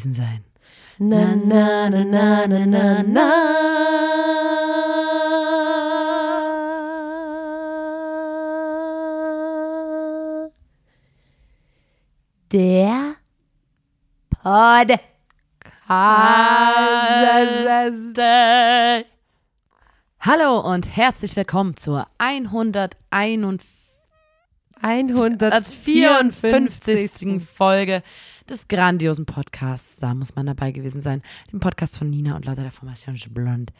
gewesen sein. Na, na, na, na, na, na, na. Der Podcast. Hallo und herzlich willkommen zur 151. 154. Folge des grandiosen Podcasts. Da muss man dabei gewesen sein. Dem Podcast von Nina und Leute der Formation Blond.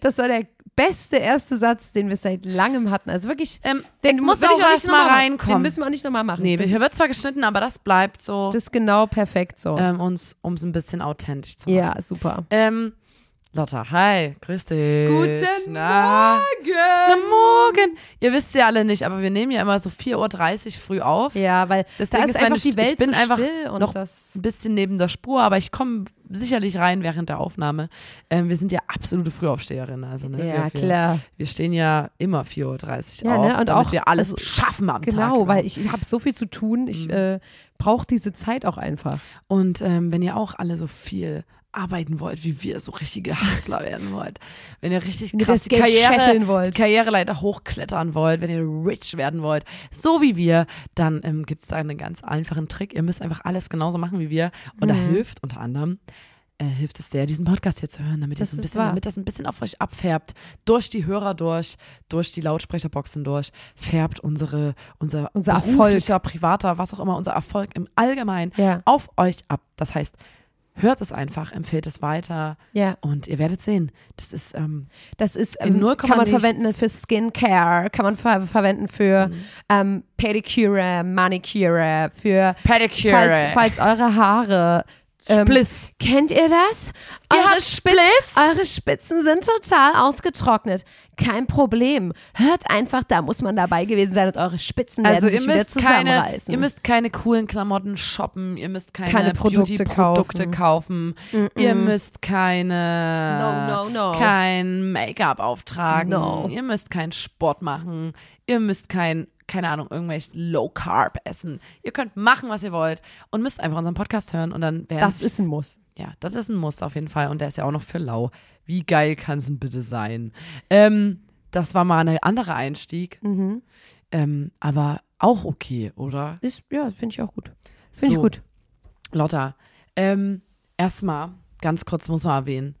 Das war der beste erste Satz, den wir seit langem hatten. Also wirklich, Ähm, den muss auch ich nicht erst noch mal machen. reinkommen. Den müssen wir auch nicht nochmal machen. Nee, das hier wird zwar geschnitten, aber das bleibt so, das ist genau perfekt so. ähm, uns, um es ein bisschen authentisch zu machen. ja, super. Ähm, Lotta, hi, grüß dich. Guten Na, Morgen! Na, morgen. Ihr wisst ja alle nicht, aber wir nehmen ja immer so 4.30 Uhr früh auf. Ja, weil Deswegen da ist ist einfach die Welt ich bin so einfach still und noch das ein bisschen neben der Spur, aber ich komme sicherlich rein während der Aufnahme. Ähm, wir sind ja absolute Frühaufsteherinnen. Also, ne, ja wir, klar. Wir, stehen ja immer 4.30 Uhr Ja, auf, ne, und damit auch- wir alles also, schaffen am Tag. Genau, weil ich habe so viel zu tun. Ich Mhm. äh, brauche diese Zeit auch einfach. Und ähm, wenn ihr auch alle so viel arbeiten wollt, wie wir, so richtige Hustler werden wollt, wenn ihr richtig krass die Karriere, wollt. Karriereleiter hochklettern wollt, wenn ihr rich werden wollt, so wie wir, dann ähm, gibt es da einen ganz einfachen Trick. Ihr müsst einfach alles genauso machen wie wir. Und da Mhm. hilft unter anderem, äh, hilft es sehr, diesen Podcast hier zu hören, damit, Das ein bisschen, wahr. damit das ein bisschen auf euch abfärbt. Durch die Hörer durch, durch die Lautsprecherboxen durch, färbt unsere, unser, Unser Erfolg. privater, was auch immer, unser Erfolg im Allgemeinen Ja, auf euch ab. Das heißt, hört es einfach, empfehlt es weiter ja. und ihr werdet sehen, das ist ähm, Das ist, ähm, null kann man Komma verwenden nichts. für Skincare, kann man ver verwenden für Mhm. ähm, Pedicure, Manicure, für falls, falls eure Haare ähm, Spliss. Kennt ihr das? Ihr Eure, habt Spitz, Spliss? eure Spitzen sind total ausgetrocknet. Kein Problem. Hört einfach, da muss man dabei gewesen sein und eure Spitzen Also werden ihr sich wieder müsst keine, zusammenreißen. ihr müsst keine coolen Klamotten shoppen, ihr müsst keine, Keine Produkte Beauty-Produkte kaufen, ihr Mm-mm. müsst keine No, no, no. kein Make-up auftragen, No. ihr müsst keinen Sport machen, ihr müsst kein keine Ahnung, irgendwelche Low Carb essen. Ihr könnt machen, was ihr wollt und müsst einfach unseren Podcast hören und dann werden das ist ein Muss. Ja, das ist ein Muss auf jeden Fall. Und der ist ja auch noch für lau. Wie geil kann es denn bitte sein? Ähm, das war mal ein anderer Einstieg. Mhm. Ähm, aber auch okay, oder? Ist, ja, finde ich auch gut. Finde So, ich gut. Lotta, ähm, erstmal, ganz kurz muss man erwähnen,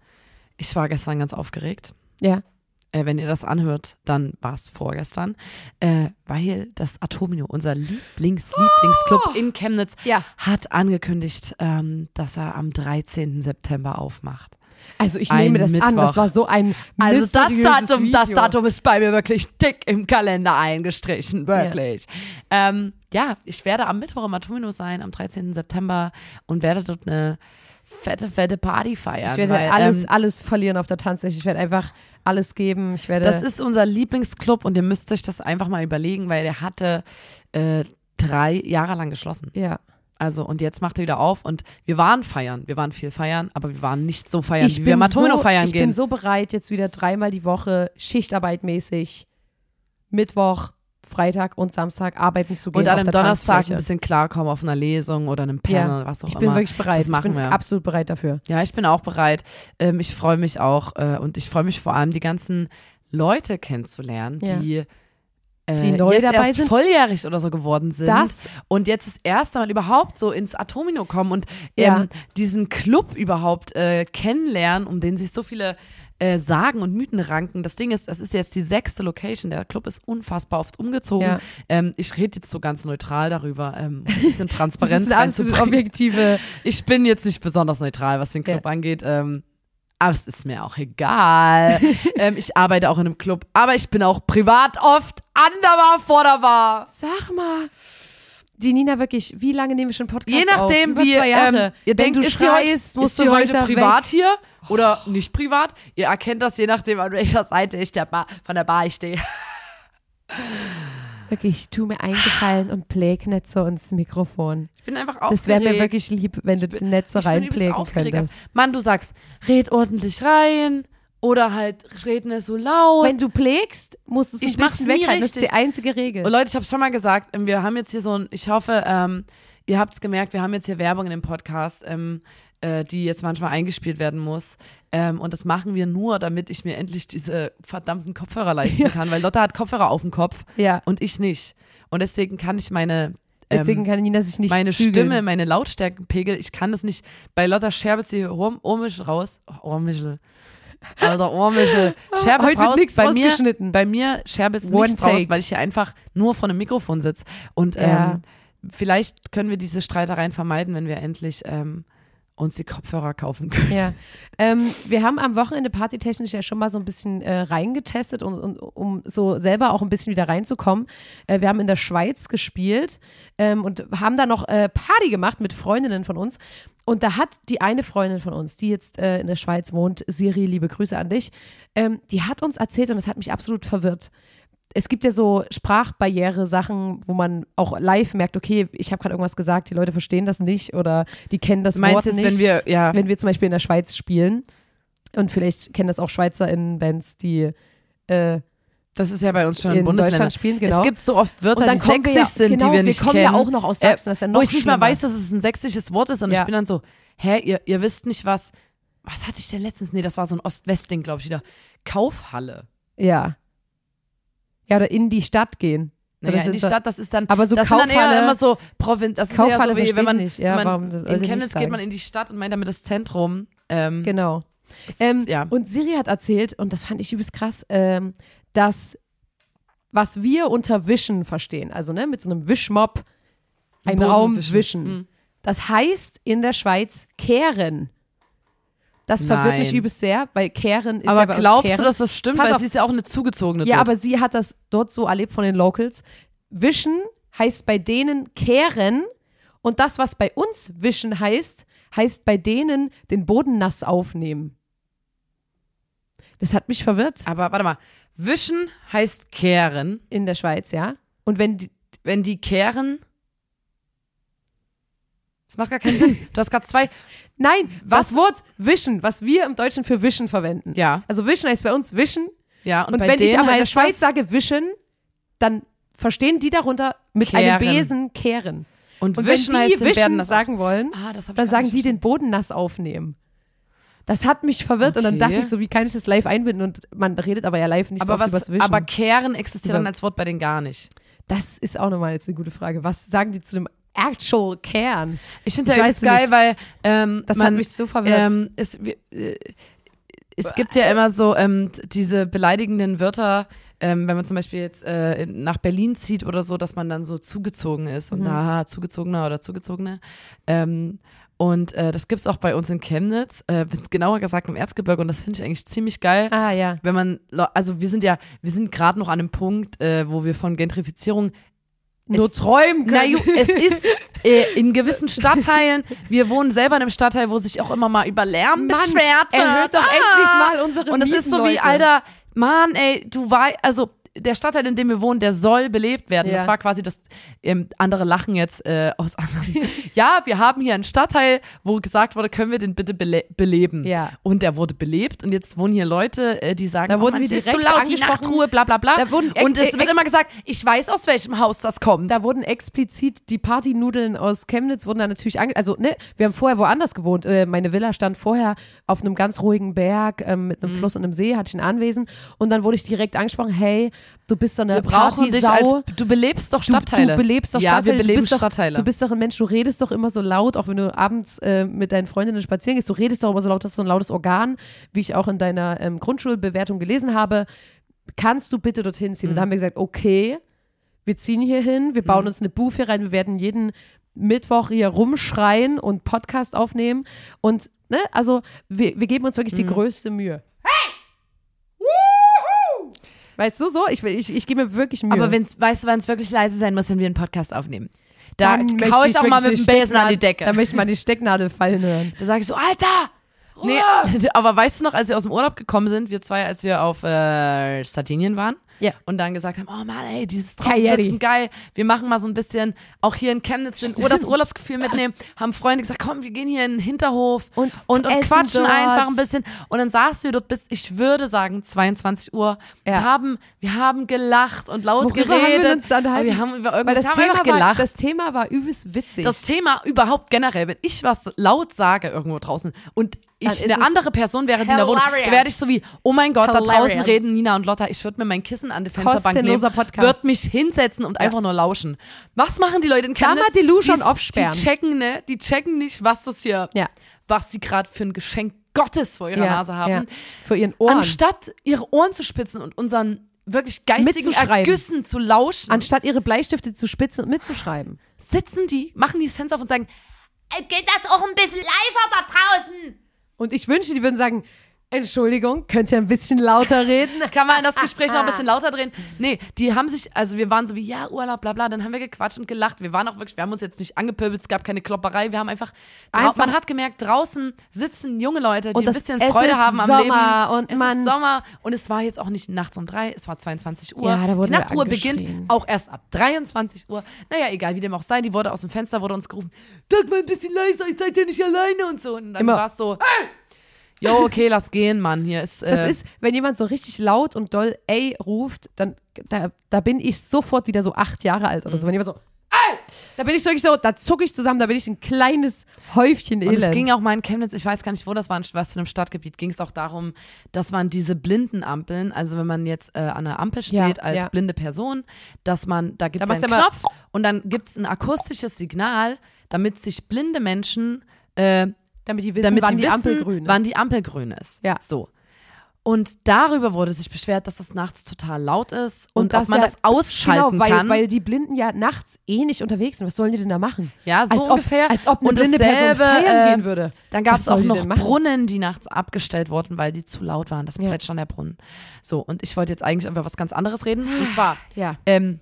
ich war gestern ganz aufgeregt. Ja. Äh, wenn ihr das anhört, dann war es vorgestern, äh, weil das Atomino, unser Lieblings-Lieblingsclub in Chemnitz, Ja. hat angekündigt, ähm, dass er am 13. September aufmacht. Also ich Ein nehme das an. Mittwoch. Das war so ein Also das Datum, Video. das Datum ist bei mir wirklich dick im Kalender eingestrichen, wirklich. Ja, ähm, ja ich werde am Mittwoch im Atomino sein, am 13. September und werde dort eine fette, fette Party feiern. Ich werde weil, alles, ähm, alles verlieren auf der Tanzfläche. Ich werde einfach alles geben. Ich werde. das ist unser Lieblingsclub und ihr müsst euch das einfach mal überlegen, weil der hatte äh, drei Jahre lang geschlossen. ja. Also und jetzt macht er wieder auf und wir waren feiern, wir waren viel feiern, aber wir waren nicht so feiern, Ich wie wir im Atomino so, feiern ich gehen. bin so bereit, jetzt wieder dreimal die Woche Schichtarbeit mäßig Mittwoch, Freitag und Samstag arbeiten zu gehen. und an einem der Donnerstag ein bisschen klarkommen auf einer Lesung oder einem Panel, Ja, was auch Ich immer. bin wirklich bereit. Das machen ich bin wir. absolut bereit dafür. Ja, ich bin auch bereit. Ähm, ich freue mich auch äh, und ich freue mich vor allem, die ganzen Leute kennenzulernen, Ja. die, äh, Die neu jetzt dabei erst sind. volljährig oder so geworden sind. Das und jetzt das erste Mal überhaupt so ins Atomino kommen und ähm, Ja. diesen Club überhaupt äh, kennenlernen, um den sich so viele äh, Sagen und Mythen ranken. Das Ding ist, das ist jetzt die sechste Location. Der Club ist unfassbar oft umgezogen. Ja. Ähm, ich rede jetzt so ganz neutral darüber, ähm, ein bisschen das Transparenz ist eine absolut objektive. Ich bin jetzt nicht besonders neutral, was den Club angeht. Ähm, aber es ist mir auch egal. ähm, ich arbeite auch in einem Club, aber ich bin auch privat oft anderbar vorderbar. Sag mal. Die Nina wirklich, wie lange nehmen wir schon Podcast Je nachdem, auf? Wie zwei Jahre. ähm, ihr denkt, du ist schreist, sie musst heute, ist du sie heute privat hier oder nicht privat? Ihr erkennt das je nachdem, an welcher Seite ich der Bar, von der Bar ich stehe. Wirklich, tu mir eingefallen und pläg nicht so ins Mikrofon. Ich bin einfach aufgeregt. Das wäre mir wirklich lieb, wenn du bin- nicht so reinplägen könntest. Mann, du sagst, red ordentlich rein oder halt red nicht so laut. Wenn du plägst, musst du es Ich ein bisschen weghalten. Das ist die einzige Regel. Und Leute, ich habe schon mal gesagt, ähm, wir haben jetzt hier so ein, ich hoffe, ähm, ihr habt es gemerkt, wir haben jetzt hier Werbung in dem Podcast, ähm, äh, die jetzt manchmal eingespielt werden muss. Ähm, und das machen wir nur, damit ich mir endlich diese verdammten Kopfhörer leisten kann, weil Lotta hat Kopfhörer auf dem Kopf Ja. und ich nicht. Und deswegen kann ich meine Deswegen ähm, kann Nina sich nicht meine zügeln. Stimme, meine Lautstärkenpegel, ich kann das nicht. Bei Lotta scherbelt sie Ohr- Ohrmischel raus. Oh, Ohrmischel. Alter, Ohrmischel. Scherbelt Heute wird raus. bei mir, rausgeschnitten. bei mir scherbelt es One nichts raus, weil ich hier einfach nur vor einem Mikrofon sitze. Und Ja. ähm, vielleicht können wir diese Streitereien vermeiden, wenn wir endlich ähm, uns die Kopfhörer kaufen können. Ja. Ähm, wir haben am Wochenende partytechnisch ja schon mal so ein bisschen äh, reingetestet, und, und, um so selber auch ein bisschen wieder reinzukommen. Äh, wir haben in der Schweiz gespielt ähm, und haben da noch äh, Party gemacht mit Freundinnen von uns. Und da hat die eine Freundin von uns, die jetzt äh, in der Schweiz wohnt, Siri, liebe Grüße an dich, ähm, die hat uns erzählt und das hat mich absolut verwirrt. Es gibt ja so Sprachbarriere-Sachen, wo man auch live merkt, okay, ich habe gerade irgendwas gesagt, die Leute verstehen das nicht oder die kennen das meinst Wort jetzt, nicht wenn wir, ja, wenn wir zum Beispiel in der Schweiz spielen und vielleicht kennen das auch SchweizerInnen-Bands, die äh, das ist ja bei uns schon in Bundesländern. Deutschland spielen, genau. Es gibt so oft Wörter, die kommen wir sächsisch ja, sind, genau, die wir nicht kommen kennen. ja auch noch aus Sachsen, das ist ja noch wo ich nicht mal weiß, dass es ein sächsisches Wort ist und Ja. ich bin dann so, hä, ihr, ihr wisst nicht was, was hatte ich denn letztens? Nee, das war so ein Ost-West-Ding, glaube ich, wieder. Kaufhalle. Ja. Ja, oder in die Stadt gehen. Naja, Das in die Stadt, das ist dann, Aber so das sind dann eher Kaufhalle- immer so Provinz, das ist eher Kaufhalle so wie, wenn man, ich nicht. Ja, wenn warum man das- in Chemnitz geht man in die Stadt und meint damit das Zentrum. Ähm, Genau. das- Ähm, ja. Und Siri hat erzählt, und das fand ich übelst krass, ähm, dass was wir unter Wischen verstehen, also ne, mit so einem Wischmob einen Boden Raum wischen. wischen. Mhm. Das heißt in der Schweiz kehren. Das verwirrt mich übelst sehr, weil kehren ist aber ja bei uns glaubst kehren. du, dass das stimmt? Pass Weil auf. sie ist ja auch eine zugezogene Ja, dort. aber sie hat das dort so erlebt von den Locals. Wischen heißt bei denen kehren und das, was bei uns wischen heißt, heißt bei denen den Boden nass aufnehmen. Das hat mich verwirrt aber warte mal, wischen heißt kehren. in der Schweiz, ja. Und wenn die, Wenn die kehren, das macht gar keinen Sinn. Du hast gerade zwei, nein, Was? das Wort wischen, was wir im Deutschen für wischen verwenden. ja, Also wischen heißt bei uns wischen ja. Und, und, wenn ich aber in der Schweiz sage wischen, dann verstehen die darunter mit einem Kehren. Besen kehren. und, Und wischen wenn die heißt, dann werden wischen das sagen wollen, Ah, das dann sagen die den Boden nass aufnehmen. Das hat mich verwirrt und dann Okay. dachte ich so, wie kann ich das live einbinden? Und man redet aber ja live nicht so aber oft was, übers Wischen. aber kehren existiert dann als Wort bei denen gar nicht. das ist auch nochmal jetzt eine gute Frage. Was sagen die zu dem actual Kern? Ich finde es ja geil, weil ähm, Das man, hat mich so verwirrt. ähm, es, äh, es gibt ja immer so ähm, diese beleidigenden Wörter, ähm, wenn man zum Beispiel jetzt äh, nach Berlin zieht oder so, dass man dann so zugezogen ist und Mhm. haha, zugezogener oder zugezogene. Ähm, und äh, das gibt's auch bei uns in Chemnitz, äh, genauer gesagt im Erzgebirge und das finde ich eigentlich ziemlich geil. ah ja. Wenn man, also wir sind ja, wir sind gerade noch an einem Punkt, äh, wo wir von Gentrifizierung Nur es- träumen na können. ju, es ist äh, in gewissen Stadtteilen, wir wohnen selber in einem Stadtteil, wo sich auch immer mal über Lärm Mann, beschwert wird. erhöht doch Ah! endlich mal unsere Und es ist so wie, Leute. Alter, Mann, ey, du weißt, also der Stadtteil, in dem wir wohnen, der soll belebt werden. Ja. Das war quasi das, ähm, andere lachen jetzt äh, aus anderen. ja, wir haben hier einen Stadtteil, wo gesagt wurde, können wir den bitte bele beleben. Ja. Und der wurde belebt und jetzt wohnen hier Leute, äh, die sagen, Da wurden oh, wir Mann, es ist so direkt laut, die angesprochen. Nachtruhe, bla bla bla. Da wurden und es wird immer gesagt, ich weiß, aus welchem Haus das kommt. Da wurden explizit die Partynudeln aus Chemnitz wurden da natürlich ange also ne, wir haben vorher woanders gewohnt. Äh, meine Villa stand vorher auf einem ganz ruhigen Berg ähm, mit Mhm. einem Fluss und einem See, hatte ich ein Anwesen und dann wurde ich direkt angesprochen, hey, du bist so eine wir brauchen dich als, du belebst doch Du, Stadtteile. du belebst doch ja, Stadtteile. wir beleben du bist doch, Stadtteile. Du bist doch ein Mensch, du redest doch immer so laut, auch wenn du abends äh, mit deinen Freundinnen spazieren gehst, du redest doch immer so laut, hast so ein lautes Organ, wie ich auch in deiner ähm, Grundschulbewertung gelesen habe. Kannst du bitte dorthin ziehen? Und Mhm. da haben wir gesagt, okay, wir ziehen hier hin, wir bauen uns eine Booth hier rein, wir werden jeden Mittwoch hier rumschreien und Podcast aufnehmen und ne, also wir, wir geben uns wirklich Mhm. die größte Mühe. Weißt du so? Ich, ich, ich gebe mir wirklich Mühe. Aber wenn's, weißt du, wann es wirklich leise sein muss, wenn wir einen Podcast aufnehmen? Da Dann möchte hau ich auch mal mit dem Besen an die Decke. Da möchte ich mal die Stecknadel fallen hören. Da sage ich so, Alter! Nee, aber weißt du noch, als wir aus dem Urlaub gekommen sind, wir zwei, als wir auf äh, Sardinien waren, Ja. und dann gesagt haben, oh Mann, ey, dieses draußen Karriere. sitzen, geil, wir machen mal so ein bisschen, auch hier in Chemnitz den, Ur- das Urlaubsgefühl mitnehmen, haben Freunde gesagt, komm, wir gehen hier in den Hinterhof Und und, und quatschen dort. einfach ein bisschen und dann saßen wir dort bis, ich würde sagen, 22 Uhr, Ja. wir haben, wir haben gelacht und laut Worüber haben wir geredet, uns unterhalten? aber wir haben über irgendwas, das wir haben Thema, einfach war, gelacht. das Thema war übelst witzig. Das Thema überhaupt generell, wenn ich was laut sage irgendwo draußen und ich eine andere Person wäre, die in der Wohnung, hilarious. da werde ich so wie, oh mein Gott, da draußen Hilarious. reden Nina und Lotta, ich würde mir mein Kissen an die Fensterbank Kostenloser nehmen, Podcast. würde mich hinsetzen und einfach nur lauschen. Was machen die Leute in Chemnitz? mal Delusion die, aufsperren. Die checken, ne? Die checken nicht, was das hier, Ja. was sie gerade für ein Geschenk Gottes vor ihrer ja, Nase haben. Ja. Für ihren Ohren. Anstatt ihre Ohren zu spitzen und unseren wirklich geistigen. Ergüssen zu lauschen, Anstatt ihre Bleistifte zu spitzen und mitzuschreiben. sitzen die, machen die das Fenster auf und sagen, "Äh, geht das auch ein bisschen leiser da draußen? Und ich wünschte, die würden sagen, Entschuldigung, könnt ihr ein bisschen lauter reden? Kann man das Gespräch noch ein bisschen lauter drehen? Nee, die haben sich, also wir waren so wie, ja, Urlaub, bla bla, dann haben wir gequatscht und gelacht. Wir waren auch wirklich, wir haben uns jetzt nicht angepöbelt, es gab keine Klopperei, wir haben einfach, Einfach- man hat gemerkt, draußen sitzen junge Leute, die ein bisschen Freude haben am Sommer Leben. und es man- ist Sommer und es war jetzt auch nicht nachts um drei, es war 22 Uhr. Ja, da wurden die Nachtruhe beginnt auch erst ab 23 Uhr. Naja, egal, wie dem auch sei, die wurde aus dem Fenster, wurde uns gerufen, sag mal ein bisschen leiser, ich seid ja nicht alleine und so. Und dann war es so, Jo, okay, lass gehen, Mann. Hier ist. Äh, Das ist, wenn jemand so richtig laut und doll ey ruft, dann da, da bin ich sofort wieder so acht Jahre alt oder so. Wenn jemand so ey, da bin ich wirklich so, da zucke ich zusammen, da bin ich ein kleines Häufchen Und Elend. es ging auch mal in Chemnitz, ich weiß gar nicht, wo das war, was für einem Stadtgebiet, ging es auch darum, dass man diese blinden Ampeln, also wenn man jetzt äh, an der Ampel Ja, steht als ja. blinde Person, dass man, da gibt es einen ja Knopf und dann gibt es ein akustisches Signal, damit sich blinde Menschen, äh, damit die wissen, damit wann die die wissen, Ampel grün ist. wann die Ampel grün ist. Ja. So. Und darüber wurde sich beschwert, dass das nachts total laut ist und, Und ob dass man ja- das ausschalten genau, weil, kann. weil die Blinden ja nachts eh nicht unterwegs sind. Was sollen die denn da machen? Ja, so als ungefähr. Ob, als ob eine Und blinde Person dasselbe, feiern äh, gehen würde. Dann gab es auch noch? Brunnen, die nachts abgestellt wurden, weil die zu laut waren. Das Ja. Plätschern der Brunnen. So, und ich wollte jetzt eigentlich über was ganz anderes reden. Und zwar Ja. ähm,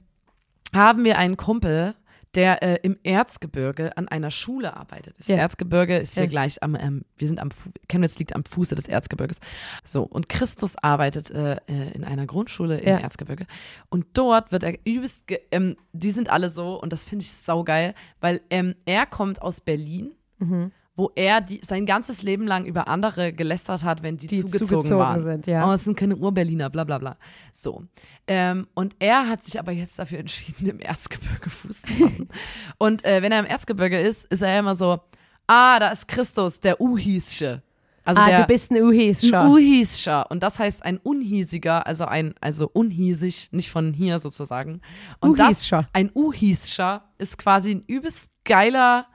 haben wir einen Kumpel, der äh, im Erzgebirge an einer Schule arbeitet. Das Ja. Erzgebirge ist hier Ja. gleich am, ähm, wir sind am, Fu Chemnitz liegt am Fuße des Erzgebirges. So, und Christus arbeitet äh, äh, in einer Grundschule im Ja. Erzgebirge. Und dort wird er übelst, ge ähm, die sind alle so, und das finde ich saugeil, weil ähm, er kommt aus Berlin, Mhm. Wo er die, sein ganzes Leben lang über andere gelästert hat, wenn die, Die zugezogen, zugezogen waren. sind, ja. Oh, es sind keine Urberliner, bla bla bla. So. Ähm, und er hat sich aber jetzt dafür entschieden, im Erzgebirge Fuß zu fassen. und äh, wenn er im Erzgebirge ist, ist er immer so, ah, da ist Christus, der Uhiesche. Also ah, der du bist ein Uhiescher. ein Uhiescher. Und das heißt ein unhiesiger, also ein, also unhiesig, nicht von hier sozusagen. Und das, Uhiescher. ein Uhiescher ist quasi ein übelst geiler,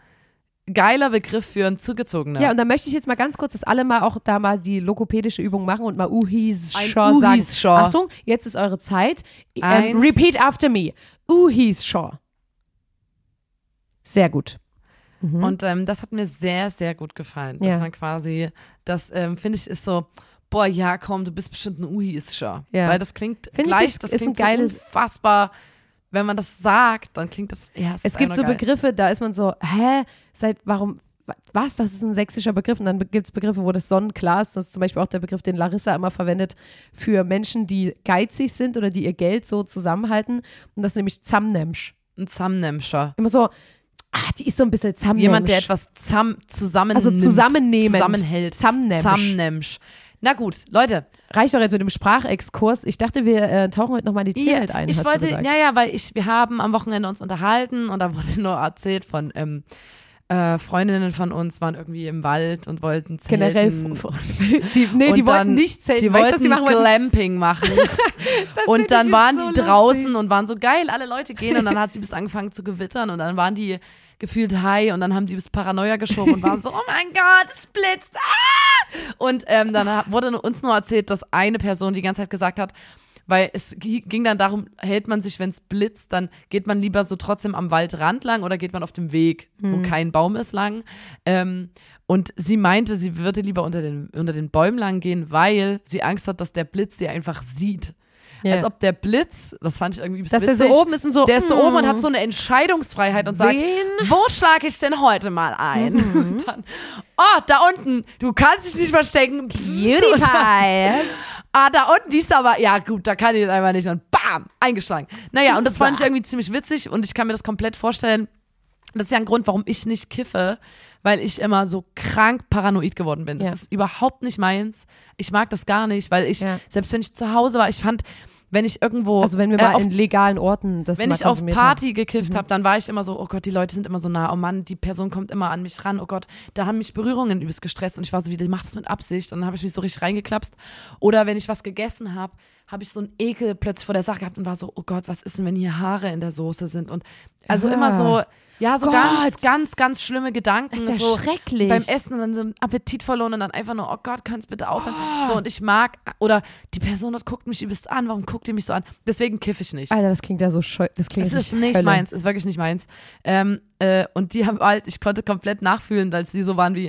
geiler Begriff für ein zugezogener. Ja, und da möchte ich jetzt mal ganz kurz, dass alle mal auch da mal die logopädische Übung machen und mal Ein sagen. Uhiescher. Achtung, jetzt ist eure Zeit. Ähm, repeat after me. Uhiescher. Sehr gut. Mhm. Und ähm, das hat mir sehr, sehr gut gefallen. Dass Ja. man quasi, das ähm, finde ich ist so, boah, ja, komm, du bist bestimmt ein Uhiescher. Ja. Weil das klingt Finde ich, gleich, ist- das ist ein klingt geiles- so unfassbar. Wenn man das sagt, dann klingt das, ja, Es gibt so Begriffe, da ist man so, hä, seit warum, wa- was, das ist ein sächsischer Begriff und dann gibt es Begriffe, wo das sonnenklar ist, das ist zum Beispiel auch der Begriff, den Larissa immer verwendet für Menschen, die geizig sind oder die ihr Geld so zusammenhalten und das ist nämlich Zamnemsch. Ein Zamnemscher. Immer so, ah, die ist so ein bisschen Zamnemsch. Jemand, der etwas zam zusammen Also zusammennehmend. zusammenhält. Zamnemsch. Na gut, Leute. Reicht doch jetzt mit dem Sprachexkurs. Ich dachte, wir äh, tauchen heute nochmal in die Tierwelt ein. ich wollte, ja, ja, weil ich, wir haben am Wochenende uns unterhalten und da wurde nur erzählt von ähm, äh, Freundinnen von uns waren irgendwie im Wald und wollten zelten. Generell, die, nee, Und die wollten nicht zelten. Die weißt wollten was die machen? Glamping machen. Und dann waren so die draußen lustig. und waren so geil, alle Leute gehen und dann hat sie bis angefangen zu gewittern und dann waren die gefühlt high und dann haben die bis Paranoia geschoben und waren so, oh mein Gott, es blitzt. Ah! Und ähm, dann wurde uns nur erzählt, dass eine Person die ganze Zeit gesagt hat, weil es gi- ging dann darum, hält man sich, wenn es blitzt, dann geht man lieber so trotzdem am Waldrand lang oder geht man auf dem Weg, wo kein Baum ist, lang. Ähm, und sie meinte, sie würde lieber unter den, unter den Bäumen lang gehen, weil sie Angst hat, dass der Blitz sie einfach sieht. Ja. Als ob der Blitz, das fand ich irgendwie Dass witzig, der so oben ist und so. der ist so mm, oben und hat so eine Entscheidungsfreiheit und sagt, Wen? wo schlage ich denn heute mal ein? Mhm. Und dann, oh, da unten, du kannst dich nicht verstecken. Dann, PewDiePie. ah, da unten, die ist aber, ja gut, da kann ich jetzt einfach nicht. Und bam, eingeschlagen. Naja, und das fand ich irgendwie ziemlich witzig und ich kann mir das komplett vorstellen. Das ist ja ein Grund, warum ich nicht kiffe, weil ich immer so krank paranoid geworden bin. Das Ja. ist überhaupt nicht meins. Ich mag das gar nicht, weil ich, Ja. selbst wenn ich zu Hause war, ich fand, wenn ich irgendwo Also wenn wir äh, mal auf in legalen Orten das wenn ich auf konsumiert haben. Party gekifft habe, dann war ich immer so, oh Gott, die Leute sind immer so nah, oh Mann, die Person kommt immer an mich ran, oh Gott, da haben mich Berührungen übelst gestresst und ich war so wie, die macht das mit Absicht und dann habe ich mich so richtig reingeklapst. Oder wenn ich was gegessen habe, habe ich so einen Ekel plötzlich vor der Sache gehabt und war so, oh Gott, was ist denn, wenn hier Haare in der Soße sind und also Ah. immer so, ja, so Gott. ganz, ganz, ganz schlimme Gedanken. Das ist ja so schrecklich. Beim Essen und dann so Appetit verloren und dann einfach nur, oh Gott, kannst bitte aufhören. So, und ich mag, oder die Person dort guckt mich übelst an, warum guckt ihr mich so an? Deswegen kiffe ich nicht. Alter, das klingt ja so scheu. Das klingt Es ist nicht Hölle. meins, ist wirklich nicht meins. Ähm, äh, und die haben halt, ich konnte komplett nachfühlen, als die so waren wie,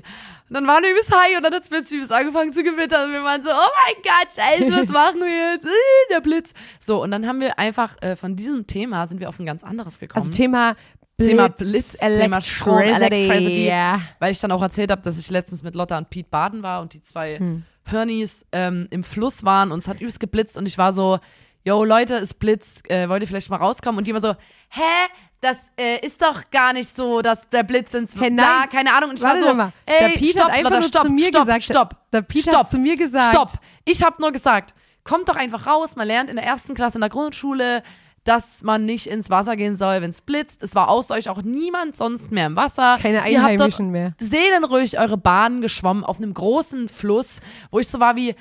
und dann waren wir übelst high und dann hat es plötzlich übelst angefangen zu gewittern und wir waren so, oh mein Gott, scheiße, was machen wir jetzt? Äh, der Blitz. So, und dann haben wir einfach, äh, von diesem Thema sind wir auf ein ganz anderes gekommen. Also Thema Blitz, Thema Blitz, Thema Strom, Electricity. Ja. weil ich dann auch erzählt habe, dass ich letztens mit Lotta und Pete baden war und die zwei Hm. Hörnies ähm, im Fluss waren und es hat übelst geblitzt und ich war so, yo Leute, es blitzt, äh, wollt ihr vielleicht mal rauskommen? Und die immer so, hä, das äh, ist doch gar nicht so, dass der Blitz ins Hä, nein. da, keine Ahnung. Und ich Warte war so, mal. ey, der Pete stopp, hat einfach Lotta, nur stopp, zu mir stopp, gesagt. stopp, Der Pete stopp, hat zu mir gesagt. Stopp. Ich habe nur gesagt, kommt doch einfach raus. Man lernt in der ersten Klasse in der Grundschule, dass man nicht ins Wasser gehen soll, wenn es blitzt. Es war außer euch auch niemand sonst mehr im Wasser. Keine Einheimischen mehr. seelenruhig eure Bahnen geschwommen auf einem großen Fluss, wo ich so war wie,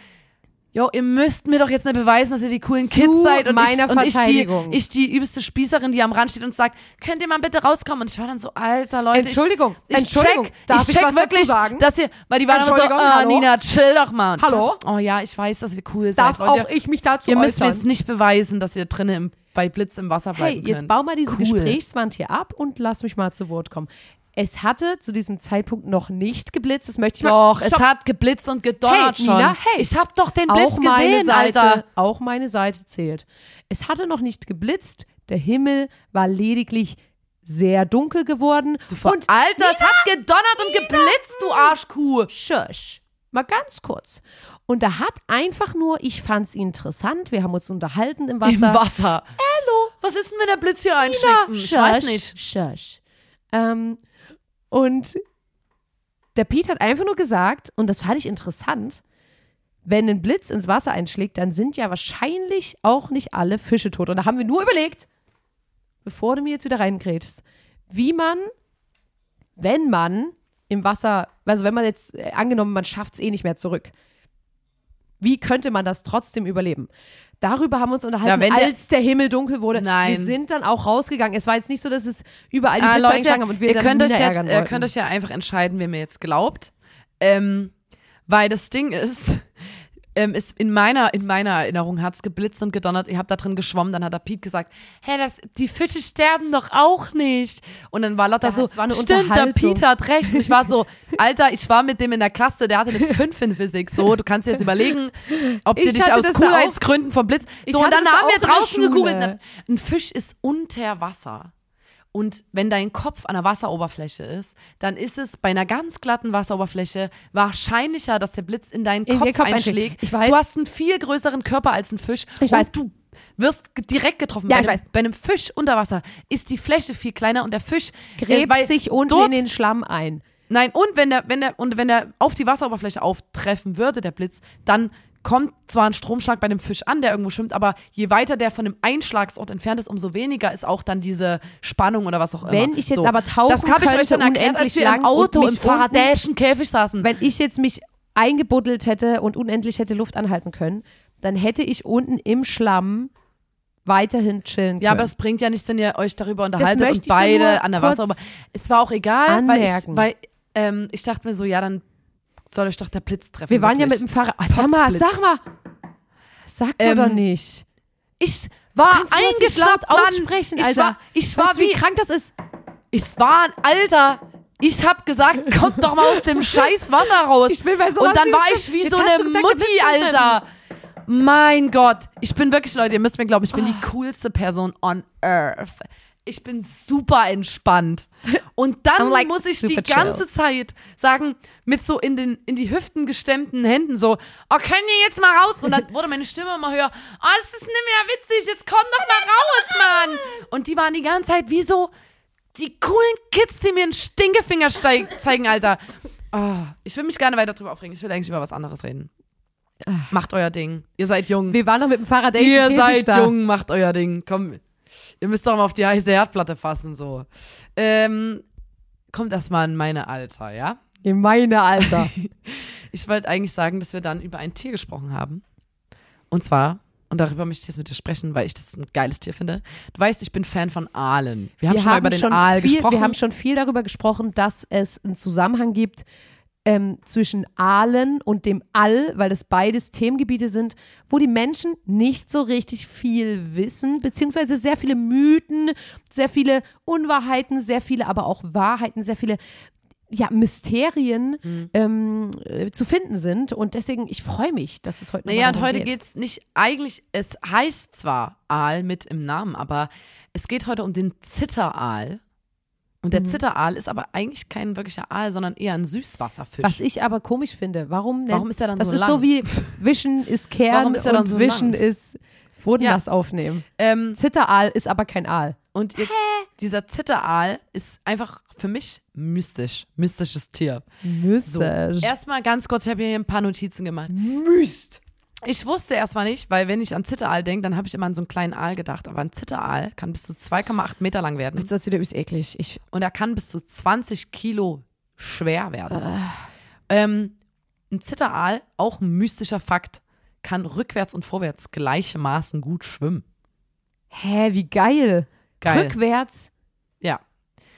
Jo, ihr müsst mir doch jetzt nicht beweisen, dass ihr die coolen Zu Kids seid und, meiner ich, und ich, die, ich die übelste Spießerin, die am Rand steht und sagt, könnt ihr mal bitte rauskommen? Und ich war dann so, alter Leute, Entschuldigung, ich, ich Entschuldigung, check, darf ich ich check was dazu wirklich, sagen? dass ihr, weil die waren immer so, ah, hallo? Nina, chill doch mal. Und ich Hallo? So, oh ja, ich weiß, dass ihr cool seid. Darf auch ihr, ich mich dazu ihr müsst mir äußern? jetzt nicht beweisen, dass ihr drinnen im, bei Blitz im Wasser bleiben Hey, könnt. jetzt bau mal diese Cool. Gesprächswand hier ab und lass mich mal zu Wort kommen. Es hatte zu diesem Zeitpunkt noch nicht geblitzt, das möchte ich mal. Doch, es hat geblitzt und gedonnert Hey, schon. Nina, hey. ich hab doch den Blitz auch meine gesehen, Seite, Alter. auch meine Seite zählt. Es hatte noch nicht geblitzt, der Himmel war lediglich sehr dunkel geworden und Alter, es hat gedonnert und geblitzt, du Arschkuh. Shush. Mal ganz kurz. Und da hat einfach nur, ich fand's interessant, wir haben uns unterhalten im Wasser. Im Wasser. Hallo. Was ist denn, wenn der Blitz hier einschlägt? Ich weiß nicht. Shush. Ähm, und der Pete hat einfach nur gesagt, und das fand ich interessant, wenn ein Blitz ins Wasser einschlägt, dann sind ja wahrscheinlich auch nicht alle Fische tot. Und da haben wir nur überlegt, bevor du mir jetzt wieder reingrätst, wie man, wenn man im Wasser, also wenn man jetzt, äh, angenommen, man schafft es eh nicht mehr zurück, wie könnte man das trotzdem überleben? Darüber haben wir uns unterhalten, Ja, wenn der- als der Himmel dunkel wurde. Nein. Wir sind dann auch rausgegangen. Es war jetzt nicht so, dass es überall die Ah, Blitze Leute, haben und wir ihr dann könnt euch jetzt, ihr könnt euch ja einfach entscheiden, wer mir jetzt glaubt. Ähm, weil das Ding ist, ähm, ist in meiner, in meiner Erinnerung hat's geblitzt und gedonnert. Ihr habt da drin geschwommen. Dann hat der Pete gesagt, hä, das, die Fische sterben doch auch nicht. Und dann war Lotta Ja, so, es war eine stimmt, der. Pete hat recht. Und ich war so, Alter, ich war mit dem in der Klasse, der hatte eine 5 in Physik. So, du kannst dir jetzt überlegen, ob Ich dir dich aus Coolheitsgründen vom Blitz. Ich So, und dann haben wir draußen gegoogelt. Schule. Ein Fisch ist unter Wasser. Und wenn dein Kopf an der Wasseroberfläche ist, dann ist es bei einer ganz glatten Wasseroberfläche wahrscheinlicher, dass der Blitz in deinen In Kopf, den Kopf einschlägt. Ich weiß. Du hast einen viel größeren Körper als ein Fisch. Ich und weiß. du wirst direkt getroffen. Ja, bei, ich einem, weiß. bei einem Fisch unter Wasser ist die Fläche viel kleiner und der Fisch gräbt bei- sich unten dort, in den Schlamm ein. Nein, und wenn der, wenn der, und wenn der auf die Wasseroberfläche auftreffen würde, der Blitz, dann kommt zwar ein Stromschlag bei dem Fisch an, der irgendwo schwimmt, aber je weiter der von dem Einschlagsort entfernt ist, umso weniger ist auch dann diese Spannung oder was auch immer. Wenn ich jetzt so. aber tauchen Das habe ich euch dann erklärt, als wir im Auto und im faradäischen Käfig saßen. Wenn ich jetzt mich eingebuddelt hätte und unendlich hätte Luft anhalten können, dann hätte ich unten im Schlamm weiterhin chillen können. ja, aber es bringt ja nichts, wenn ihr euch darüber unterhaltet und beide an der Wasseroberfläche. Es war auch egal, weil ich, anmerken. weil ähm, ich dachte mir so, ja, dann soll euch doch der Blitz treffen. wir waren ja mit wirklich. dem Fahrrad. Oh, sag mal, sag mal. Sag mal Ähm, doch nicht. Ich war Mann. aussprechen, ich Alter? War, ich war Weißt wie wie krank das ist? Ich war, Alter, ich hab gesagt, kommt doch mal aus dem scheiß Wasser raus. Ich bin bei sowas Und dann war ich wie so eine gesagt, Mutti, Alter. Mein Gott. Ich bin wirklich, Leute, ihr müsst mir glauben, ich bin die coolste Person on earth. Ich bin super entspannt. Und dann like muss ich die super chill. ganze Zeit sagen, mit so in, den, in die Hüften gestemmten Händen so, oh, können wir jetzt mal raus? Und dann wurde meine Stimme immer höher, oh, es ist nicht mehr witzig, jetzt komm doch mal raus, Mann. Und die waren die ganze Zeit wie so die coolen Kids, die mir einen Stinkefinger zeigen, Alter. Oh, ich will mich gerne weiter drüber aufregen. Ich will eigentlich über was anderes reden. Macht euer Ding. Ihr seid jung. Wir waren noch mit dem Fahrrad Ihr seid jung, macht euer Ding. Komm, ihr müsst doch mal auf die heiße Herdplatte fassen, so. Ähm, kommt erstmal in meine Alter, ja? In meine Alter. Ich wollte eigentlich sagen, dass wir dann über ein Tier gesprochen haben. Und zwar, und darüber möchte ich jetzt mit dir sprechen, weil ich das ein geiles Tier finde. Du weißt, ich bin Fan von Aalen. Wir haben schon mal über den Aal viel, gesprochen. Wir haben schon viel darüber gesprochen, dass es einen Zusammenhang gibt ähm, zwischen Aalen und dem All, weil es beides Themengebiete sind, wo die Menschen nicht so richtig viel wissen, beziehungsweise sehr viele Mythen, sehr viele Unwahrheiten, sehr viele aber auch Wahrheiten, sehr viele ja, Mysterien Mhm. ähm, äh, zu finden sind. Und deswegen, ich freue mich, dass es heute Naja, und heute geht. geht's nicht, eigentlich, es heißt zwar Aal mit im Namen, aber es geht heute um den Zitteraal. Und Mhm. der Zitteraal ist aber eigentlich kein wirklicher Aal, sondern eher ein Süßwasserfisch. Was ich aber komisch finde, warum Warum ist er dann Das so ist lang? so wie Wischen ist Kern Warum ist er dann und so Wischen lang? ist Bodenlass aufnehmen. ähm, Zitteraal ist aber kein Aal. und ihr, dieser Zitteraal ist einfach für mich mystisch. Mystisches Tier. So, Mystisch. erstmal ganz kurz, ich habe hier ein paar Notizen gemacht. Myst. Ich wusste erstmal nicht, weil wenn ich an Zitteraal denke, dann habe ich immer an so einen kleinen Aal gedacht. Aber ein Zitteraal kann bis zu 2,8 Meter lang werden. Jetzt wieder übelst eklig. Ich, und er kann bis zu 20 Kilo schwer werden. Ähm, ein Zitteraal, auch ein mystischer Fakt, kann rückwärts und vorwärts gleichermaßen gut schwimmen. hä, wie geil. Geil. Rückwärts. Ja.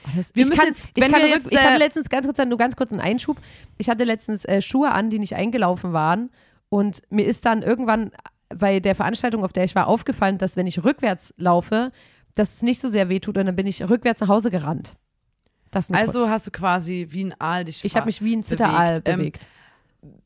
Oh, das, Wir ich müssen kann, jetzt- ich, wenn kann wir rück, jetzt, ich hatte äh, letztens ganz kurz, nur ganz kurz einen Einschub. Ich hatte letztens äh, Schuhe an, die nicht eingelaufen waren. Und mir ist dann irgendwann bei der Veranstaltung, auf der ich war, aufgefallen, dass wenn ich rückwärts laufe, dass es nicht so sehr wehtut. Und dann bin ich rückwärts nach Hause gerannt. Also kurz. hast du quasi wie ein Aal dich Ich habe mich wie ein Zitteraal Ähm, bewegt.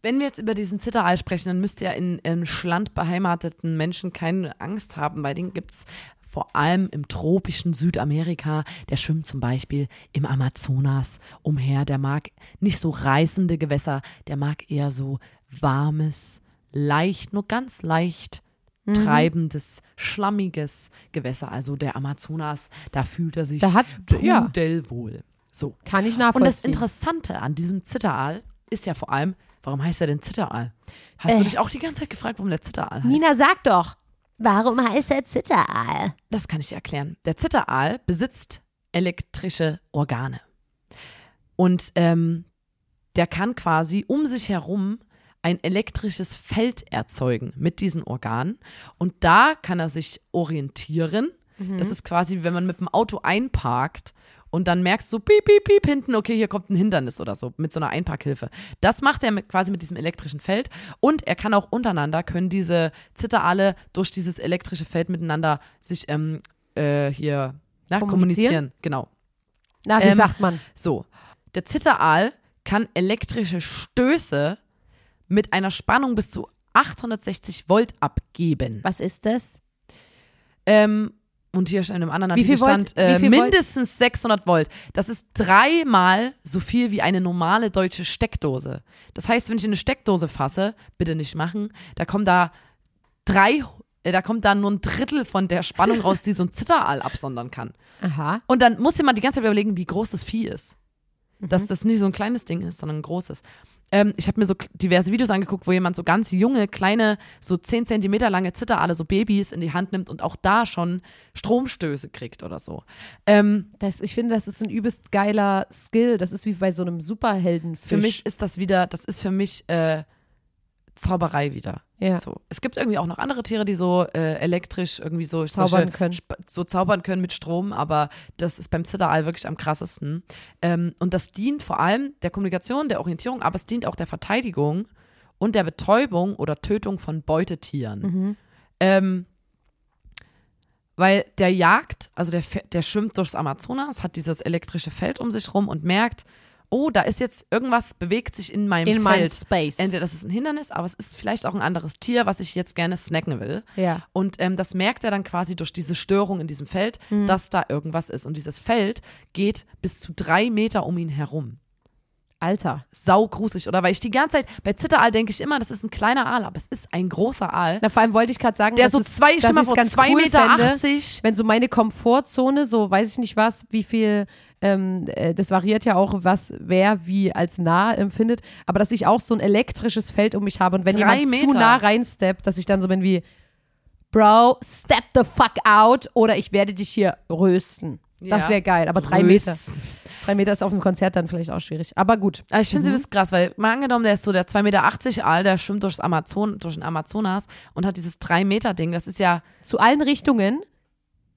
Wenn wir jetzt über diesen Zitteraal sprechen, dann müsst ihr in, in Schland beheimateten Menschen keine Angst haben, weil den gibt's vor allem im tropischen Südamerika. Der schwimmt zum Beispiel im Amazonas umher. Der mag nicht so reißende Gewässer, der mag eher so warmes, leicht, nur ganz leicht Mhm. treibendes, schlammiges Gewässer. Also der Amazonas, da fühlt er sich Da hat- ja. pudelwohl. So. Kann ich Und das nachvollziehen. Interessante an diesem Zitteraal ist ja vor allem, warum heißt er denn Zitteraal? Hast Äh. du dich auch die ganze Zeit gefragt, warum der Zitteraal heißt? Nina, sag doch. Warum heißt er Zitteraal? Das kann ich dir erklären. Der Zitteraal besitzt elektrische Organe. Und ähm, der kann quasi um sich herum ein elektrisches Feld erzeugen mit diesen Organen. Und da kann er sich orientieren. Das ist quasi, wenn man mit dem Auto einparkt und dann merkst du, piep, piep, piep, hinten, okay, hier kommt ein Hindernis oder so, mit so einer Einparkhilfe. Das macht er mit, quasi mit diesem elektrischen Feld. Und er kann auch untereinander, können diese Zitteraale durch dieses elektrische Feld miteinander sich ähm, äh, hier na, Kommunizieren? kommunizieren. Genau. Na, wie Ähm, sagt man? So, der Zitteraal kann elektrische Stöße mit einer Spannung bis zu 860 Volt abgeben. Was ist das? Ähm, und hier in einem anderen Artikel stand äh, Volt? mindestens 600 Volt. Das ist dreimal so viel wie eine normale deutsche Steckdose. Das heißt, wenn ich eine Steckdose fasse, bitte nicht machen, da kommt da drei, äh, da kommt da nur ein Drittel von der Spannung raus, die so ein Zitteraal absondern kann. Aha. Und dann muss man die ganze Zeit überlegen, wie groß das Vieh ist. Mhm. Dass das nicht so ein kleines Ding ist, sondern ein großes. Ähm, ich habe mir so diverse Videos angeguckt, wo jemand so ganz junge, kleine, so 10 Zentimeter lange Zitteraale, so Babys in die Hand nimmt und auch da schon Stromstöße kriegt oder so. Ähm, Das, ich finde, das ist ein übelst geiler Skill. Das ist wie bei so einem Superheldenfisch. für mich ist das wieder, das ist für mich äh, Zauberei wieder. Ja. So. Es gibt irgendwie auch noch andere Tiere, die so äh, elektrisch irgendwie so Zaubern solche können. So zaubern können mit Strom, aber das ist beim Zitteraal wirklich am krassesten. Ähm, und das dient vor allem der Kommunikation, der Orientierung, aber es dient auch der Verteidigung und der Betäubung oder Tötung von Beutetieren. Mhm. Ähm, weil der jagt, also der, der schwimmt durchs Amazonas, hat dieses elektrische Feld um sich rum und merkt, oh, da ist jetzt irgendwas bewegt sich in meinem In Feld. meinem Space. Entweder das ist ein Hindernis, aber es ist vielleicht auch ein anderes Tier, was ich jetzt gerne snacken will. Ja. Und ähm, das merkt er dann quasi durch diese Störung in diesem Feld, Mhm. dass da irgendwas ist. Und dieses Feld geht bis zu drei Meter um ihn herum. Alter. Saugruselig. Oder weil ich die ganze Zeit, bei Zitteraal denke ich immer, das ist ein kleiner Aal, aber es ist ein großer Aal. Na, vor allem wollte ich gerade sagen, Der dass so es- zwei, mal vor, ganz zwei cool Meter fände, achtzig. wenn so meine Komfortzone, so weiß ich nicht was, wie viel, ähm, äh, das variiert ja auch, was wer wie als nah empfindet, aber dass ich auch so ein elektrisches Feld um mich habe und wenn Drei jemand zu Meter. nah reinsteppt, dass ich dann so bin wie, Bro, step the fuck out oder ich werde dich hier rösten. Das wäre geil, aber drei Meter. Drei Meter ist auf dem Konzert dann vielleicht auch schwierig, aber gut. Ich finde Mhm. sie krass, weil mal angenommen, der ist so der 2,80 Meter Aal, der schwimmt durchs Amazon, durch den Amazonas und hat dieses 3 Meter Ding. Das ist ja, Zu allen Richtungen,